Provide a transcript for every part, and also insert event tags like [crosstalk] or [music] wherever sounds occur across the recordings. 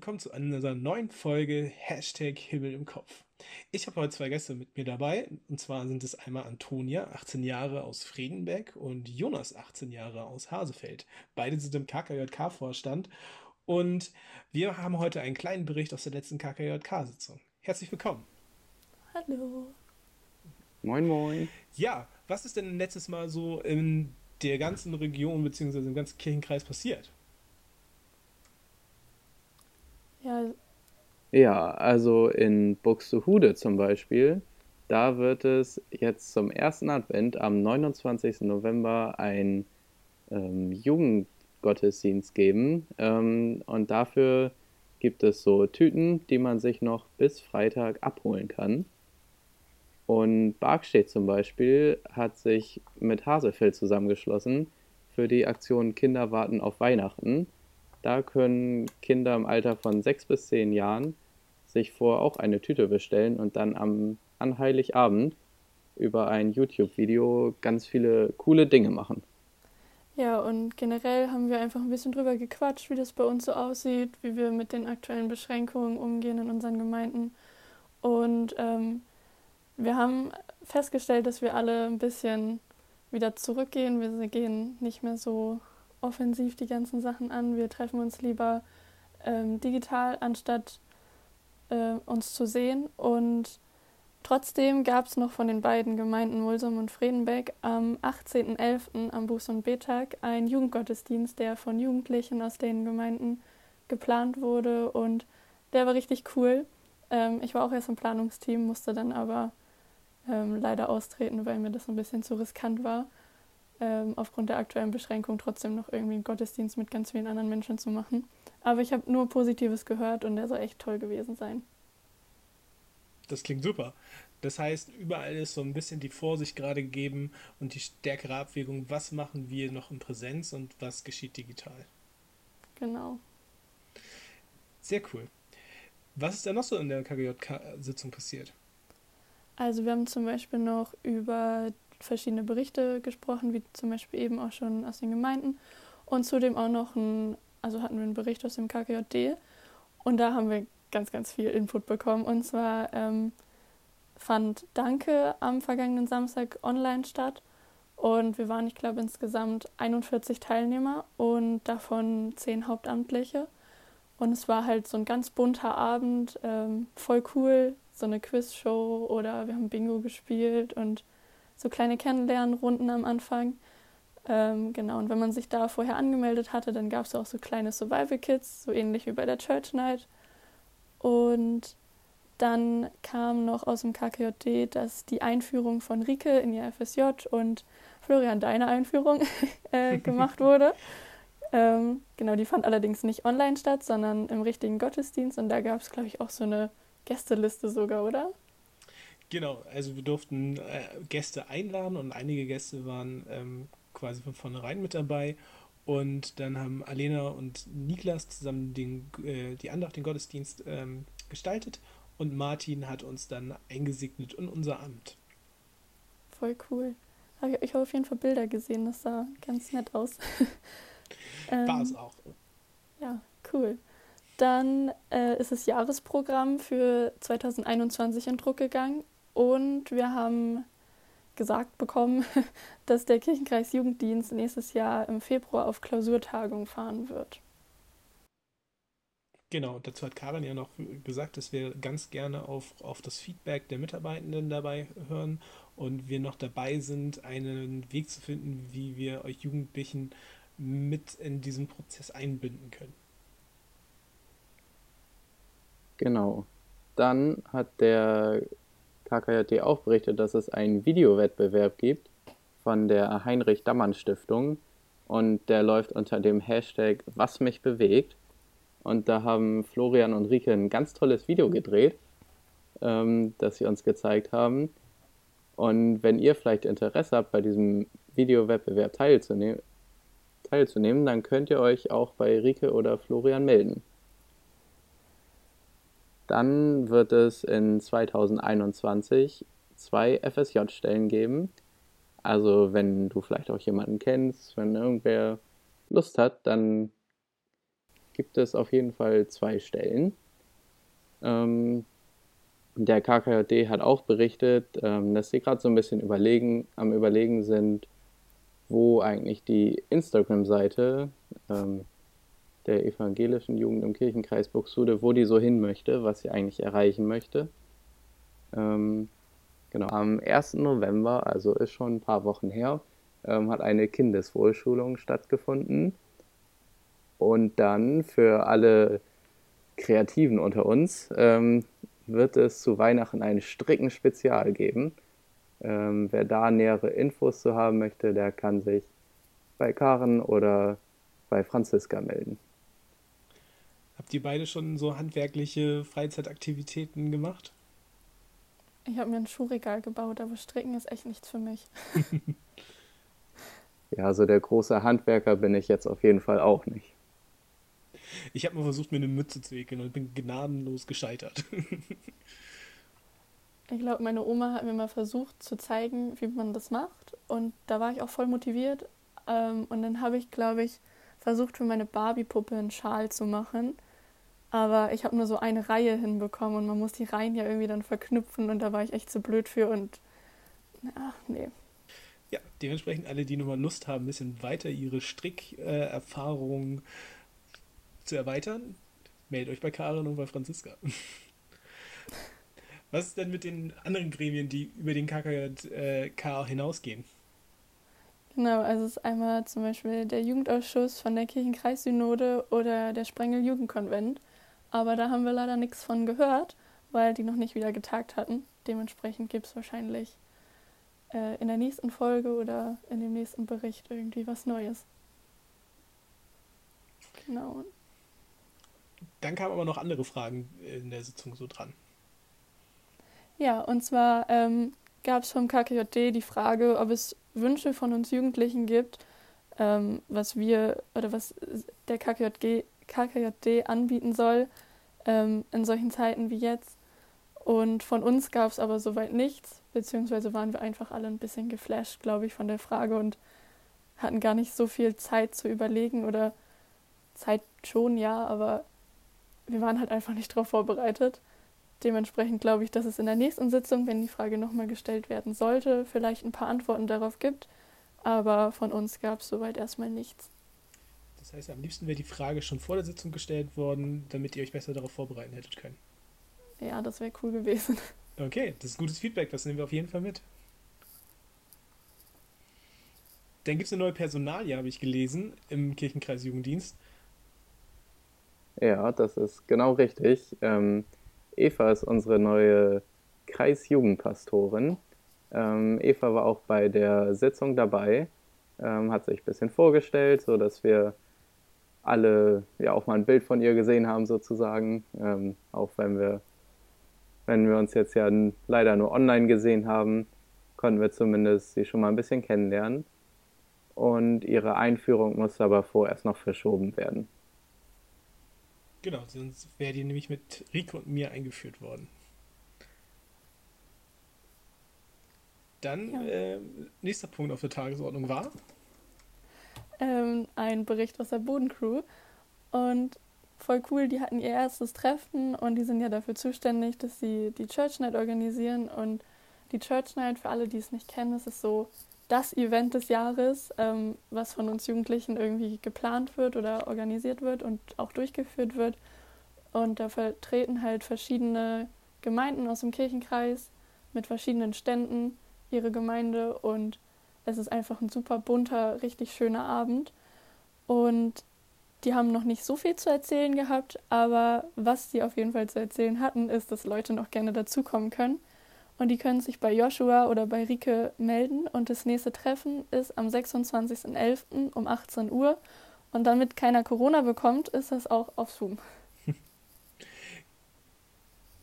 Willkommen zu einer neuen Folge Hashtag Himmel im Kopf. Ich habe heute zwei Gäste mit mir dabei. Und zwar sind es einmal Antonia, 18 Jahre aus Fredenberg und Jonas, 18 Jahre aus Hasefeld. Beide sind im KKJK-Vorstand. Und wir haben heute einen kleinen Bericht aus der letzten KKJK-Sitzung. Herzlich willkommen. Hallo. Moin, moin. Ja, was ist denn letztes Mal so in der ganzen Region bzw. im ganzen Kirchenkreis passiert? Ja, Ja, also in Buxtehude zum Beispiel, da wird es jetzt zum ersten Advent am 29. November ein ähm, Jugendgottesdienst geben. Ähm, und dafür gibt es so Tüten, die man sich noch bis Freitag abholen kann. Und Barkstedt zum Beispiel hat sich mit Hasefeld zusammengeschlossen für die Aktion Kinder warten auf Weihnachten. Da können Kinder im Alter von 6 bis 10 Jahren sich vor auch eine Tüte bestellen und dann am, an Heiligabend über ein YouTube-Video ganz viele coole Dinge machen. ja, und generell haben wir einfach ein bisschen drüber gequatscht, wie das bei uns so aussieht, wie wir mit den aktuellen Beschränkungen umgehen in unseren Gemeinden. Und ähm, wir haben festgestellt, dass wir alle ein bisschen wieder zurückgehen. Wir gehen nicht mehr so offensiv die ganzen Sachen an. Wir treffen uns lieber ähm, digital, anstatt äh, uns zu sehen. Und trotzdem gab es noch von den beiden Gemeinden Mulsum und Fredenbeck am 18.11. am Buß- und Betag einen Jugendgottesdienst, der von Jugendlichen aus den Gemeinden geplant wurde. Und der war richtig cool. Ähm, ich war auch erst im Planungsteam, musste dann aber ähm, leider austreten, weil mir das ein bisschen zu riskant war ähm, aufgrund der aktuellen Beschränkung trotzdem noch irgendwie einen Gottesdienst mit ganz vielen anderen Menschen zu machen. Aber ich habe nur Positives gehört und der soll echt toll gewesen sein. Das klingt super. Das heißt, überall ist so ein bisschen die Vorsicht gerade gegeben und die stärkere Abwägung, was machen wir noch in Präsenz und was geschieht digital. Genau. Sehr cool. Was ist denn noch so in der KGJ-Sitzung passiert? Also wir haben zum Beispiel noch über verschiedene Berichte gesprochen, wie zum Beispiel eben auch schon aus den Gemeinden. Und zudem auch noch ein, also hatten wir einen Bericht aus dem KKJD. Und da haben wir ganz, ganz viel Input bekommen. Und zwar ähm, fand Danke am vergangenen Samstag online statt. Und wir waren, ich glaube, insgesamt 41 Teilnehmer und davon 10 Hauptamtliche. Und es war halt so ein ganz bunter Abend, ähm, voll cool, so eine Quizshow oder wir haben Bingo gespielt und so kleine Kennenlernrunden am Anfang. Ähm, genau, und wenn man sich da vorher angemeldet hatte, dann gab es auch so kleine Survival Kits, so ähnlich wie bei der Church Night. Und dann kam noch aus dem KKJD, dass die Einführung von Rike in ihr FSJ und Florian deine Einführung [laughs] äh, gemacht [laughs] wurde. Ähm, genau, die fand allerdings nicht online statt, sondern im richtigen Gottesdienst. Und da gab es, glaube ich, auch so eine Gästeliste sogar, oder? Genau, also wir durften äh, Gäste einladen und einige Gäste waren ähm, quasi von vornherein mit dabei. Und dann haben Alena und Niklas zusammen den, äh, die Andacht, den Gottesdienst ähm, gestaltet und Martin hat uns dann eingesegnet in unser Amt. Voll cool. Ich habe auf jeden Fall Bilder gesehen, das sah ganz nett aus. [laughs] War es Ähm, auch. Ja, cool. Dann äh, ist das Jahresprogramm für 2021 in Druck gegangen und wir haben gesagt bekommen, [laughs] dass der Kirchenkreis Jugenddienst nächstes Jahr im Februar auf Klausurtagung fahren wird. Genau, dazu hat Karin ja noch gesagt, dass wir ganz gerne auf, auf das Feedback der Mitarbeitenden dabei hören und wir noch dabei sind, einen Weg zu finden, wie wir euch Jugendlichen mit in diesen Prozess einbinden können. Genau. Dann hat der KKJD auch berichtet, dass es einen Videowettbewerb gibt von der Heinrich-Dammann-Stiftung und der läuft unter dem Hashtag Was mich bewegt. Und da haben Florian und Rike ein ganz tolles Video gedreht, ähm, das sie uns gezeigt haben. Und wenn ihr vielleicht Interesse habt, bei diesem Videowettbewerb teilzunehmen, teilzunehmen, dann könnt ihr euch auch bei Rike oder Florian melden. Dann wird es in 2021 zwei FSJ-Stellen geben. Also wenn du vielleicht auch jemanden kennst, wenn irgendwer Lust hat, dann gibt es auf jeden Fall zwei Stellen. Ähm, der KKJD hat auch berichtet, ähm, dass sie gerade so ein bisschen überlegen, am Überlegen sind, wo eigentlich die Instagram-Seite ähm, der evangelischen Jugend im Kirchenkreis Buxtehude, wo die so hin möchte, was sie eigentlich erreichen möchte. Ähm, genau, am 1. November, also ist schon ein paar Wochen her, ähm, hat eine Kindeswohlschulung stattgefunden. Und dann für alle Kreativen unter uns ähm, wird es zu Weihnachten ein Stricken-Spezial geben. Ähm, wer da nähere Infos zu haben möchte, der kann sich bei Karen oder bei Franziska melden. Habt ihr beide schon so handwerkliche Freizeitaktivitäten gemacht? Ich habe mir ein Schuhregal gebaut, aber Stricken ist echt nichts für mich. [laughs] ja, also der große Handwerker bin ich jetzt auf jeden Fall auch nicht. Ich habe mal versucht, mir eine Mütze zu wickeln und bin gnadenlos gescheitert. [laughs] ich glaube, meine Oma hat mir mal versucht zu zeigen, wie man das macht. Und da war ich auch voll motiviert. Ähm, und dann habe ich, glaube ich, versucht, für meine Barbie-Puppe einen Schal zu machen. Aber ich habe nur so eine Reihe hinbekommen und man muss die Reihen ja irgendwie dann verknüpfen und da war ich echt zu blöd für und ach nee. Ja, dementsprechend alle, die nochmal Lust haben, ein bisschen weiter ihre Strickerfahrungen äh, zu erweitern, meldet euch bei Karin und bei Franziska. [laughs] Was ist denn mit den anderen Gremien, die über den KKK hinausgehen? Genau, also es ist einmal zum Beispiel der Jugendausschuss von der Kirchenkreissynode oder der Sprengel Jugendkonvent. Aber da haben wir leider nichts von gehört, weil die noch nicht wieder getagt hatten. Dementsprechend gibt es wahrscheinlich äh, in der nächsten Folge oder in dem nächsten Bericht irgendwie was Neues. Genau. Dann kamen aber noch andere Fragen in der Sitzung so dran. Ja, und zwar ähm, gab es vom KKJD die Frage, ob es Wünsche von uns Jugendlichen gibt, ähm, was wir oder was der KKJD, KKJD anbieten soll ähm, in solchen Zeiten wie jetzt. Und von uns gab es aber soweit nichts, beziehungsweise waren wir einfach alle ein bisschen geflasht, glaube ich, von der Frage und hatten gar nicht so viel Zeit zu überlegen oder Zeit schon, ja, aber wir waren halt einfach nicht darauf vorbereitet. Dementsprechend glaube ich, dass es in der nächsten Sitzung, wenn die Frage nochmal gestellt werden sollte, vielleicht ein paar Antworten darauf gibt. Aber von uns gab es soweit erstmal nichts. Das heißt, am liebsten wäre die Frage schon vor der Sitzung gestellt worden, damit ihr euch besser darauf vorbereiten hättet können. Ja, das wäre cool gewesen. Okay, das ist gutes Feedback, das nehmen wir auf jeden Fall mit. Dann gibt es eine neue Personalie, habe ich gelesen, im Kirchenkreis Jugenddienst. Ja, das ist genau richtig. Ähm, Eva ist unsere neue Kreisjugendpastorin. Ähm, Eva war auch bei der Sitzung dabei, ähm, hat sich ein bisschen vorgestellt, sodass wir alle ja auch mal ein Bild von ihr gesehen haben sozusagen, ähm, auch wenn wir, wenn wir uns jetzt ja leider nur online gesehen haben, konnten wir zumindest sie schon mal ein bisschen kennenlernen. Und ihre Einführung musste aber vorerst noch verschoben werden. Genau, sonst wäre die nämlich mit Rico und mir eingeführt worden. Dann, ja. äh, nächster Punkt auf der Tagesordnung war? Ähm, ein Bericht aus der Bodencrew. Und voll cool, die hatten ihr erstes Treffen und die sind ja dafür zuständig, dass sie die Church Night organisieren. Und die Church Night, für alle, die es nicht kennen, ist es so das Event des Jahres, ähm, was von uns Jugendlichen irgendwie geplant wird oder organisiert wird und auch durchgeführt wird. Und da vertreten halt verschiedene Gemeinden aus dem Kirchenkreis mit verschiedenen Ständen ihre Gemeinde und es ist einfach ein super bunter, richtig schöner Abend. Und die haben noch nicht so viel zu erzählen gehabt, aber was sie auf jeden Fall zu erzählen hatten, ist, dass Leute noch gerne dazukommen können. Und die können sich bei Joshua oder bei Rike melden. Und das nächste Treffen ist am 26.11. um 18 Uhr. Und damit keiner Corona bekommt, ist das auch auf Zoom.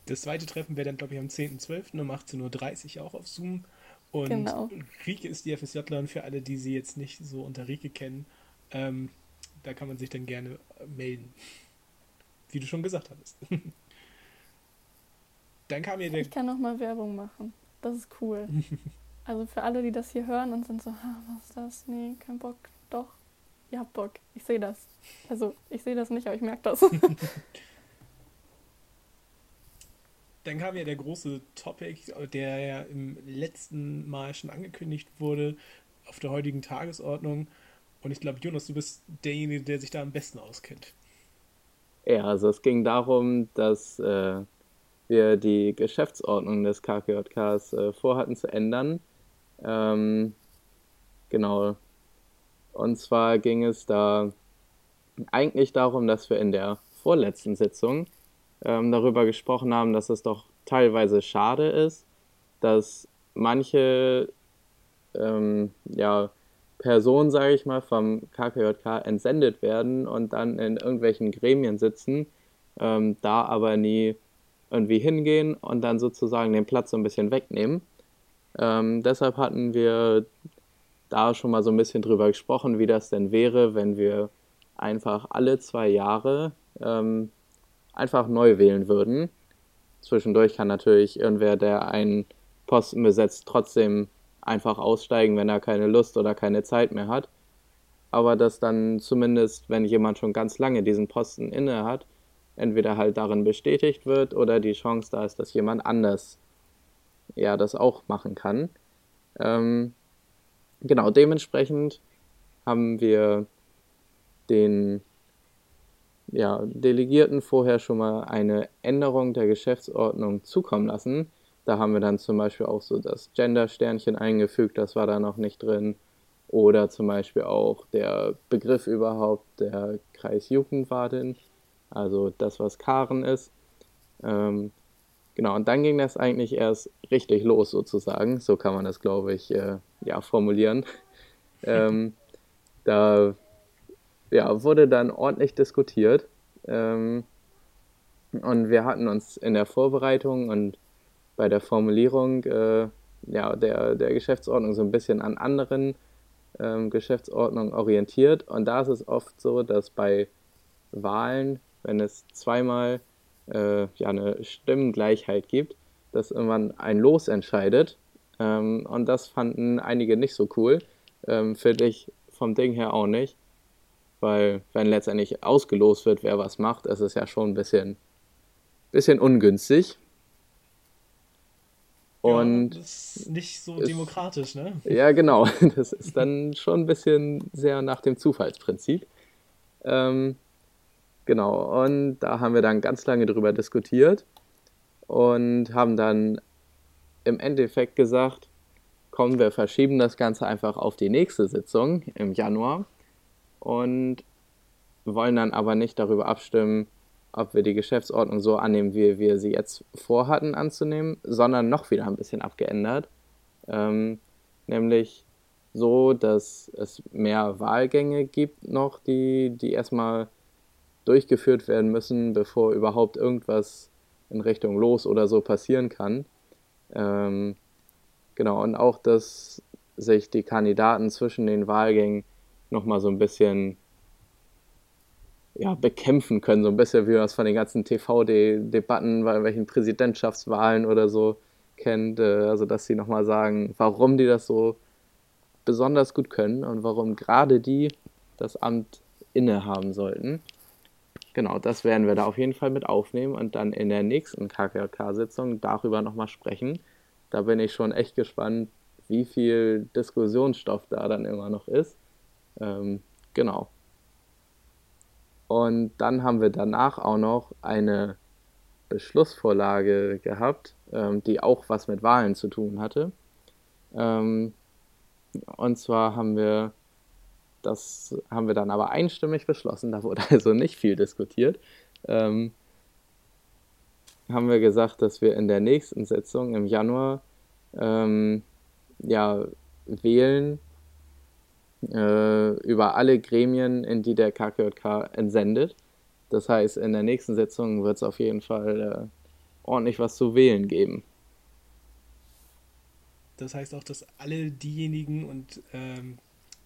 Das zweite Treffen wäre dann, glaube ich, am 10.12. um 18.30 Uhr auch auf Zoom. Und genau. Rike ist die FSJlerin für alle, die sie jetzt nicht so unter Rike kennen. Ähm, da kann man sich dann gerne melden. Wie du schon gesagt hattest. [laughs] Dann kam ihr der. Ich kann noch mal Werbung machen. Das ist cool. [laughs] also für alle, die das hier hören und sind so, was ist das? Nee, kein Bock. Doch. ihr habt Bock. Ich sehe das. Also, ich sehe das nicht, aber ich merke das. [laughs] Dann kam ja der große Topic, der ja im letzten Mal schon angekündigt wurde, auf der heutigen Tagesordnung. Und ich glaube, Jonas, du bist derjenige, der sich da am besten auskennt. Ja, also es ging darum, dass äh, wir die Geschäftsordnung des KKJKs äh, vorhatten zu ändern. Ähm, genau. Und zwar ging es da eigentlich darum, dass wir in der vorletzten Sitzung ähm, darüber gesprochen haben, dass es doch teilweise schade ist, dass manche ähm, ja, Personen, sage ich mal, vom KKJK entsendet werden und dann in irgendwelchen Gremien sitzen, ähm, da aber nie irgendwie hingehen und dann sozusagen den Platz so ein bisschen wegnehmen. Ähm, deshalb hatten wir da schon mal so ein bisschen drüber gesprochen, wie das denn wäre, wenn wir einfach alle zwei Jahre ähm, einfach neu wählen würden. Zwischendurch kann natürlich irgendwer, der einen Posten besetzt, trotzdem einfach aussteigen, wenn er keine Lust oder keine Zeit mehr hat. Aber dass dann zumindest, wenn jemand schon ganz lange diesen Posten inne hat, entweder halt darin bestätigt wird oder die Chance da ist, dass jemand anders ja das auch machen kann. Ähm, genau, dementsprechend haben wir den ja, Delegierten vorher schon mal eine Änderung der Geschäftsordnung zukommen lassen. Da haben wir dann zum Beispiel auch so das Gender-Sternchen eingefügt, das war da noch nicht drin. Oder zum Beispiel auch der Begriff überhaupt der Kreisjugendwartin, also das, was Karen ist. Ähm, genau, und dann ging das eigentlich erst richtig los sozusagen, so kann man das, glaube ich, äh, ja, formulieren. [laughs] ähm, da ja, wurde dann ordentlich diskutiert. Ähm, und wir hatten uns in der Vorbereitung und bei der Formulierung äh, ja, der, der Geschäftsordnung so ein bisschen an anderen ähm, Geschäftsordnungen orientiert. Und da ist es oft so, dass bei Wahlen, wenn es zweimal äh, ja, eine Stimmengleichheit gibt, dass irgendwann ein Los entscheidet. Ähm, und das fanden einige nicht so cool. Ähm, Finde ich vom Ding her auch nicht. Weil, wenn letztendlich ausgelost wird, wer was macht, ist es ja schon ein bisschen, bisschen ungünstig. Und ja, das ist nicht so ist, demokratisch, ne? Ja, genau. [laughs] Das ist dann schon ein bisschen sehr nach dem Zufallsprinzip. Ähm, genau. Und da haben wir dann ganz lange drüber diskutiert und haben dann im Endeffekt gesagt, komm, wir verschieben das Ganze einfach auf die nächste Sitzung im Januar und wollen dann aber nicht darüber abstimmen, ob wir die Geschäftsordnung so annehmen, wie wir sie jetzt vorhatten anzunehmen, sondern noch wieder ein bisschen abgeändert. Ähm, nämlich so, dass es mehr Wahlgänge gibt noch, die, die erstmal durchgeführt werden müssen, bevor überhaupt irgendwas in Richtung Los oder so passieren kann. Ähm, genau, und auch, dass sich die Kandidaten zwischen den Wahlgängen nochmal so ein bisschen ja, bekämpfen können, so ein bisschen wie man es von den ganzen TV-Debatten bei welchen Präsidentschaftswahlen oder so kennt, äh, also dass sie nochmal sagen, warum die das so besonders gut können und warum gerade die das Amt innehaben sollten. Genau, das werden wir da auf jeden Fall mit aufnehmen und dann in der nächsten KKK-Sitzung darüber nochmal sprechen. Da bin ich schon echt gespannt, wie viel Diskussionsstoff da dann immer noch ist. Ähm, genau. Und dann haben wir danach auch noch eine Beschlussvorlage gehabt, ähm, die auch was mit Wahlen zu tun hatte. Ähm, und zwar haben wir das haben wir dann aber einstimmig beschlossen, da wurde [laughs] also nicht viel diskutiert. Ähm, haben wir gesagt, dass wir in der nächsten Sitzung im Januar ähm, ja, wählen äh, über alle Gremien, in die der KKJK entsendet. Das heißt, in der nächsten Sitzung wird es auf jeden Fall äh, ordentlich was zu wählen geben. Das heißt auch, dass alle diejenigen und ähm,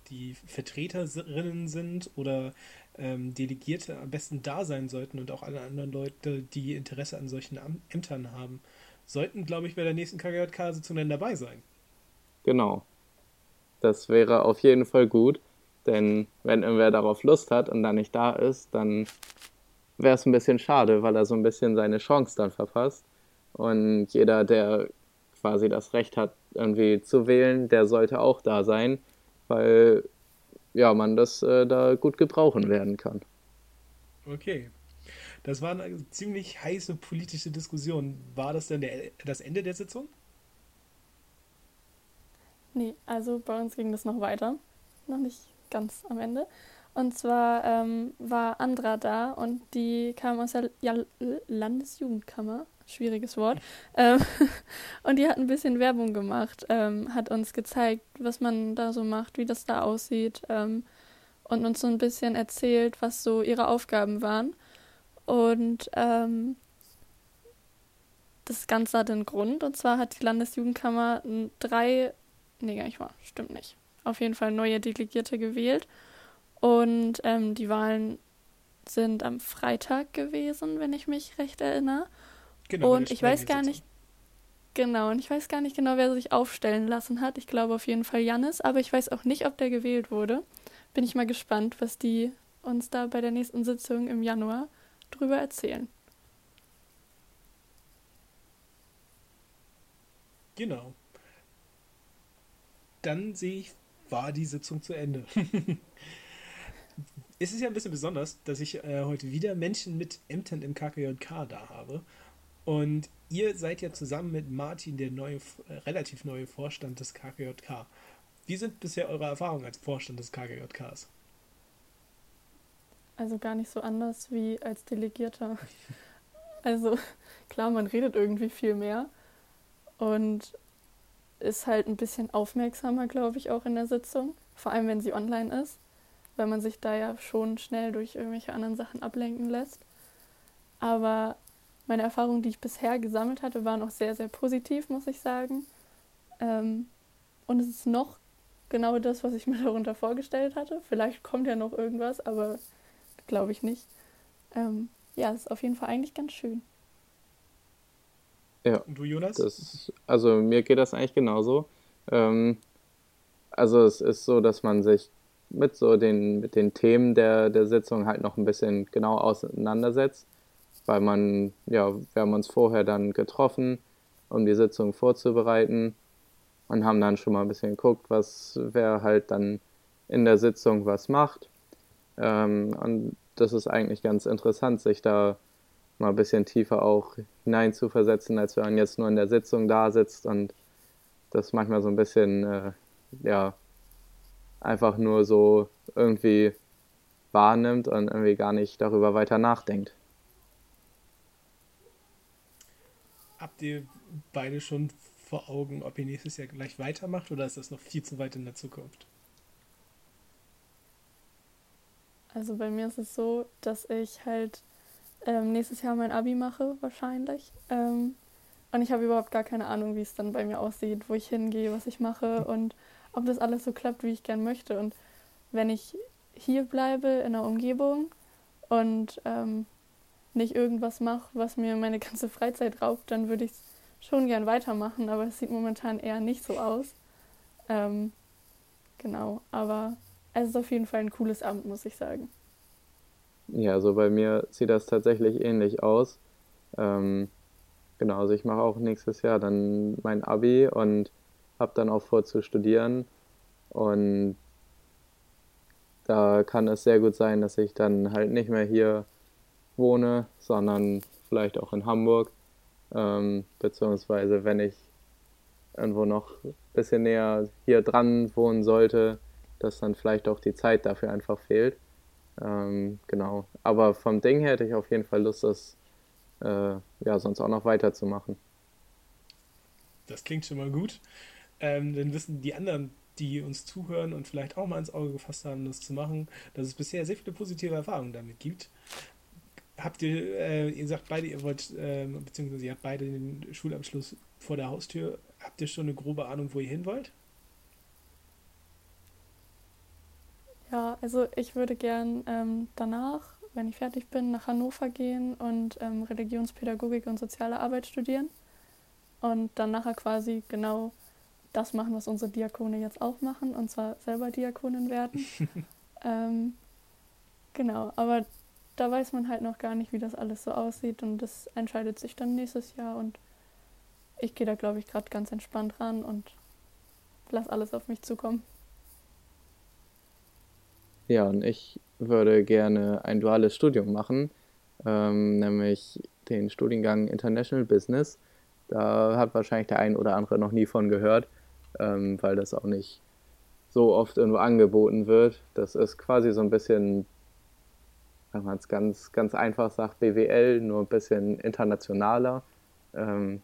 die Vertreterinnen sind oder ähm, Delegierte am besten da sein sollten und auch alle anderen Leute, die Interesse an solchen Ämtern haben, sollten, glaube ich, bei der nächsten KGJK-Sitzung dann dabei sein. Genau. Das wäre auf jeden Fall gut. Denn wenn irgendwer darauf Lust hat und dann nicht da ist, dann wäre es ein bisschen schade, weil er so ein bisschen seine Chance dann verpasst. Und jeder, der quasi das Recht hat, irgendwie zu wählen, der sollte auch da sein, weil ja, man das äh, da gut gebrauchen werden kann. Okay. Das war eine ziemlich heiße politische Diskussion. War das denn der, das Ende der Sitzung? Nee, also bei uns ging das noch weiter. Noch nicht ganz am Ende. Und zwar ähm, war Andra da und die kam aus der ja, Landesjugendkammer, schwieriges Wort. Ähm, [laughs] und die hat ein bisschen Werbung gemacht, ähm, hat uns gezeigt, was man da so macht, wie das da aussieht ähm, und uns so ein bisschen erzählt, was so ihre Aufgaben waren. Und ähm, das Ganze hat einen Grund. Und zwar hat die Landesjugendkammer drei, nee, gar nicht wahr, stimmt nicht. Auf jeden Fall neue Delegierte gewählt. Und ähm, die Wahlen sind am Freitag gewesen, wenn ich mich recht erinnere. Genau, und ich weiß gar nicht, genau, und ich weiß gar nicht genau, wer sich aufstellen lassen hat. Ich glaube auf jeden Fall Jannis, aber ich weiß auch nicht, ob der gewählt wurde. Bin ich mal gespannt, was die uns da bei der nächsten Sitzung im Januar drüber erzählen. Genau. Dann sehe ich, war die Sitzung zu Ende. [laughs] es ist ja ein bisschen besonders, dass ich äh, heute wieder Menschen mit Ämtern im KKJK da habe. Und ihr seid ja zusammen mit Martin der neue, äh, relativ neue Vorstand des KKJK. Wie sind bisher eure Erfahrungen als Vorstand des KKJKs? Also gar nicht so anders wie als Delegierter. [laughs] Also klar, man redet irgendwie viel mehr und ist halt ein bisschen aufmerksamer, glaube ich, auch in der Sitzung. Vor allem, wenn sie online ist, weil man sich da ja schon schnell durch irgendwelche anderen Sachen ablenken lässt. Aber meine Erfahrungen, die ich bisher gesammelt hatte, waren auch sehr, sehr positiv, muss ich sagen. Ähm, und es ist noch genau das, was ich [laughs] mir darunter vorgestellt hatte. Vielleicht kommt ja noch irgendwas, aber glaube ich nicht. Ähm, ja, ist auf jeden Fall eigentlich ganz schön. Ja. Und du, Jonas? Das, also mir geht das eigentlich genauso. Ähm, also es ist so, dass man sich mit so den, mit den Themen der, der Sitzung halt noch ein bisschen genau auseinandersetzt, weil man, ja, wir haben uns vorher dann getroffen, um die Sitzung vorzubereiten und haben dann schon mal ein bisschen geguckt, was wer halt dann in der Sitzung was macht. Ähm, und das ist eigentlich ganz interessant, sich da mal ein bisschen tiefer auch hineinzuversetzen, als wenn man jetzt nur in der Sitzung da sitzt und das manchmal so ein bisschen, äh, ja, einfach nur so irgendwie wahrnimmt und irgendwie gar nicht darüber weiter nachdenkt. Habt ihr beide schon vor Augen, ob ihr nächstes Jahr gleich weitermacht oder ist das noch viel zu weit in der Zukunft? Also bei mir ist es so, dass ich halt ähm, nächstes Jahr mein Abi mache, wahrscheinlich. Ähm, und ich habe überhaupt gar keine Ahnung, wie es dann bei mir aussieht, wo ich hingehe, was ich mache und ob das alles so klappt, wie ich gern möchte. Und wenn ich hier bleibe in der Umgebung und ähm, nicht irgendwas mache, was mir meine ganze Freizeit raubt, dann würde ich es schon gern weitermachen, aber es sieht momentan eher nicht so aus. Ähm, genau, aber es ist auf jeden Fall ein cooles Amt, muss ich sagen. Ja, also bei mir sieht das tatsächlich ähnlich aus. Ähm, genau, also ich mache auch nächstes Jahr dann mein Abi und habe dann auch vor zu studieren. Und da kann es sehr gut sein, dass ich dann halt nicht mehr hier wohne, sondern vielleicht auch in Hamburg. Ähm, beziehungsweise wenn ich irgendwo noch ein bisschen näher hier dran wohnen sollte, dass dann vielleicht auch die Zeit dafür einfach fehlt. Ähm, genau. Aber vom Ding her hätte ich auf jeden Fall Lust, das äh, ja sonst auch noch weiterzumachen. Das klingt schon mal gut. Ähm, dann wissen die anderen, die uns zuhören und vielleicht auch mal ins Auge gefasst haben, das zu machen, dass es bisher sehr viele positive Erfahrungen damit gibt. Habt ihr, äh, ihr sagt beide, ihr wollt, äh, beziehungsweise ihr habt beide den Schulabschluss vor der Haustür. Habt ihr schon eine grobe Ahnung, wo ihr hin wollt? Ja, also ich würde gern ähm, danach, wenn ich fertig bin, nach Hannover gehen und ähm, Religionspädagogik und soziale Arbeit studieren. Und dann nachher quasi genau das machen, was unsere Diakone jetzt auch machen, und zwar selber Diakonin werden. [laughs] ähm, genau, aber da weiß man halt noch gar nicht, wie das alles so aussieht und das entscheidet sich dann nächstes Jahr und ich gehe da, glaube ich, gerade ganz entspannt ran und lass alles auf mich zukommen. Ja, und ich würde gerne ein duales Studium machen, ähm, nämlich den Studiengang International Business. Da hat wahrscheinlich der ein oder andere noch nie von gehört, ähm, weil das auch nicht so oft irgendwo angeboten wird. Das ist quasi so ein bisschen, wenn man es ganz, ganz einfach sagt, BWL, nur ein bisschen internationaler. Ähm,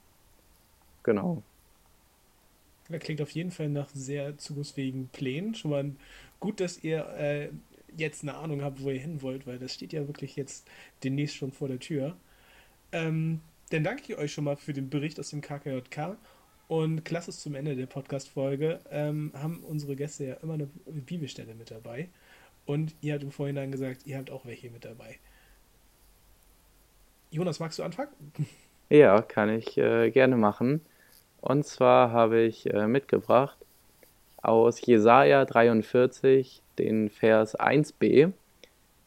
genau. Das klingt auf jeden Fall nach sehr zukunftsfähigen Plänen. Schon mal gut, dass ihr äh, jetzt eine Ahnung habt, wo ihr hin wollt, weil das steht ja wirklich jetzt demnächst schon vor der Tür. Ähm, dann danke ich euch schon mal für den Bericht aus dem KKJK. Und klasse zum Ende der Podcast-Folge ähm, haben unsere Gäste ja immer eine Bibelstelle mit dabei. Und ihr habt im Vorhinein gesagt, ihr habt auch welche mit dabei. Jonas, magst du anfangen? Ja, kann ich äh, gerne machen. Und zwar habe ich äh, mitgebracht aus Jesaja 43 den Vers 1b.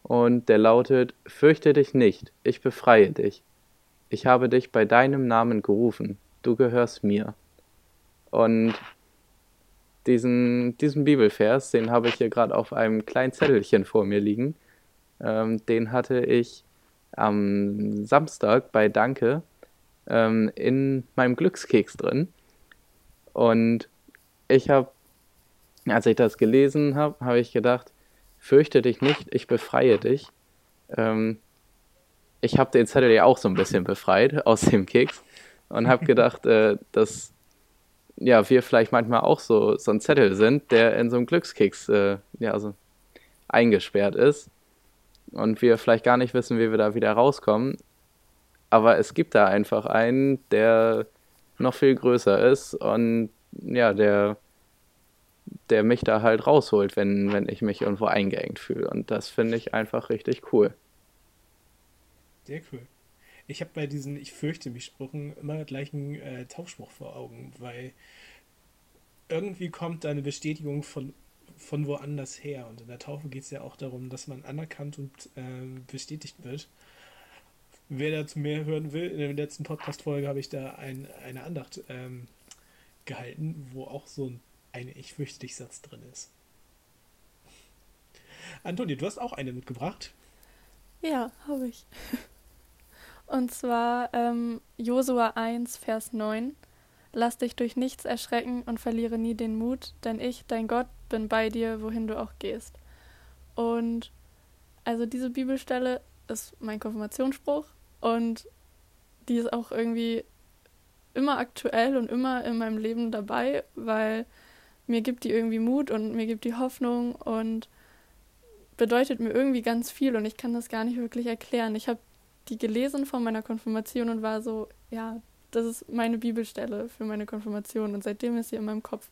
Und der lautet: Fürchte dich nicht, ich befreie dich. Ich habe dich bei deinem Namen gerufen, du gehörst mir. Und diesen, diesen Bibelvers, den habe ich hier gerade auf einem kleinen Zettelchen vor mir liegen. Ähm, den hatte ich am Samstag bei Danke ähm, in meinem Glückskeks drin. Und ich habe, als ich das gelesen habe, habe ich gedacht, fürchte dich nicht, ich befreie dich. Ähm, ich habe den Zettel ja auch so ein bisschen befreit [laughs] aus dem Keks und habe gedacht, äh, dass ja, wir vielleicht manchmal auch so, so ein Zettel sind, der in so einem Glückskeks äh, ja, so eingesperrt ist und wir vielleicht gar nicht wissen, wie wir da wieder rauskommen. Aber es gibt da einfach einen, der noch viel größer ist und ja, der, der mich da halt rausholt, wenn, wenn ich mich irgendwo eingeengt fühle. Und das finde ich einfach richtig cool. Sehr cool. Ich habe bei diesen Ich fürchte mich Sprüchen immer gleich einen äh, Taufspruch vor Augen, weil irgendwie kommt da eine Bestätigung von, von woanders her. Und in der Taufe geht es ja auch darum, dass man anerkannt und äh, bestätigt wird. Wer dazu mehr hören will, in der letzten Podcast-Folge habe ich da ein, eine Andacht ähm, gehalten, wo auch so ein eine Ich fürchte dich Satz drin ist. Antonia, du hast auch eine mitgebracht. Ja, habe ich. Und zwar ähm, Josua 1, Vers 9. Lass dich durch nichts erschrecken und verliere nie den Mut, denn ich, dein Gott, bin bei dir, wohin du auch gehst. Und also diese Bibelstelle ist mein Konfirmationsspruch und die ist auch irgendwie immer aktuell und immer in meinem Leben dabei, weil mir gibt die irgendwie Mut und mir gibt die Hoffnung und bedeutet mir irgendwie ganz viel und ich kann das gar nicht wirklich erklären. Ich habe die gelesen von meiner Konfirmation und war so, ja, das ist meine Bibelstelle für meine Konfirmation und seitdem ist sie in meinem Kopf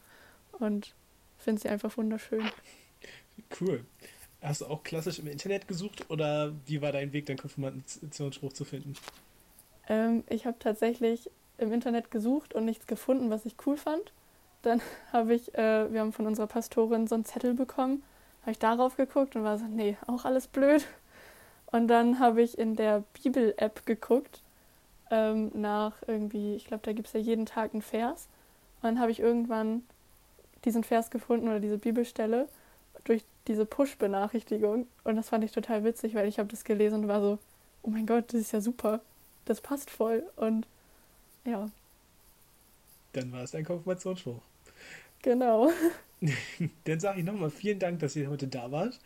und finde sie einfach wunderschön. Cool. Hast du auch klassisch im Internet gesucht oder wie war dein Weg, deinen Konfirmationsspruch zu finden? Ähm, ich habe tatsächlich im Internet gesucht und nichts gefunden, was ich cool fand. Dann [laughs] habe ich, äh, wir haben von unserer Pastorin so einen Zettel bekommen, habe ich darauf geguckt und war so, nee, auch alles blöd. Und dann habe ich in der Bibel-App geguckt ähm, nach irgendwie, ich glaube, da gibt es ja jeden Tag einen Vers. Und dann habe ich irgendwann diesen Vers gefunden oder diese Bibelstelle durch diese Push-Benachrichtigung. Und das fand ich total witzig, weil ich habe das gelesen und war so, oh mein Gott, das ist ja super. Das passt voll. Und ja. Dann war es dein Konfirmationsspruch. Genau. [laughs] [laughs] Dann sage ich nochmal vielen Dank, dass ihr heute da wart.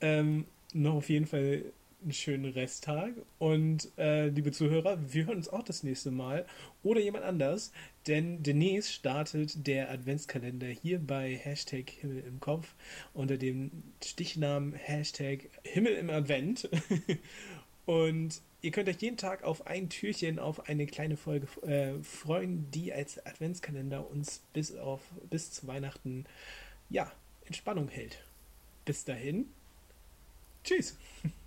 Ähm, noch auf jeden Fall einen schönen Resttag. Und äh, liebe Zuhörer, wir hören uns auch das nächste Mal oder jemand anders, denn demnächst startet der Adventskalender hier bei Hashtag Himmel im Kopf unter dem Stichnamen Hashtag Himmel im Advent. [laughs] Und ihr könnt euch jeden Tag auf ein Türchen, auf eine kleine Folge äh, freuen, die als Adventskalender uns bis auf bis zu Weihnachten ja Entspannung hält. Bis dahin. Tschüss. [laughs]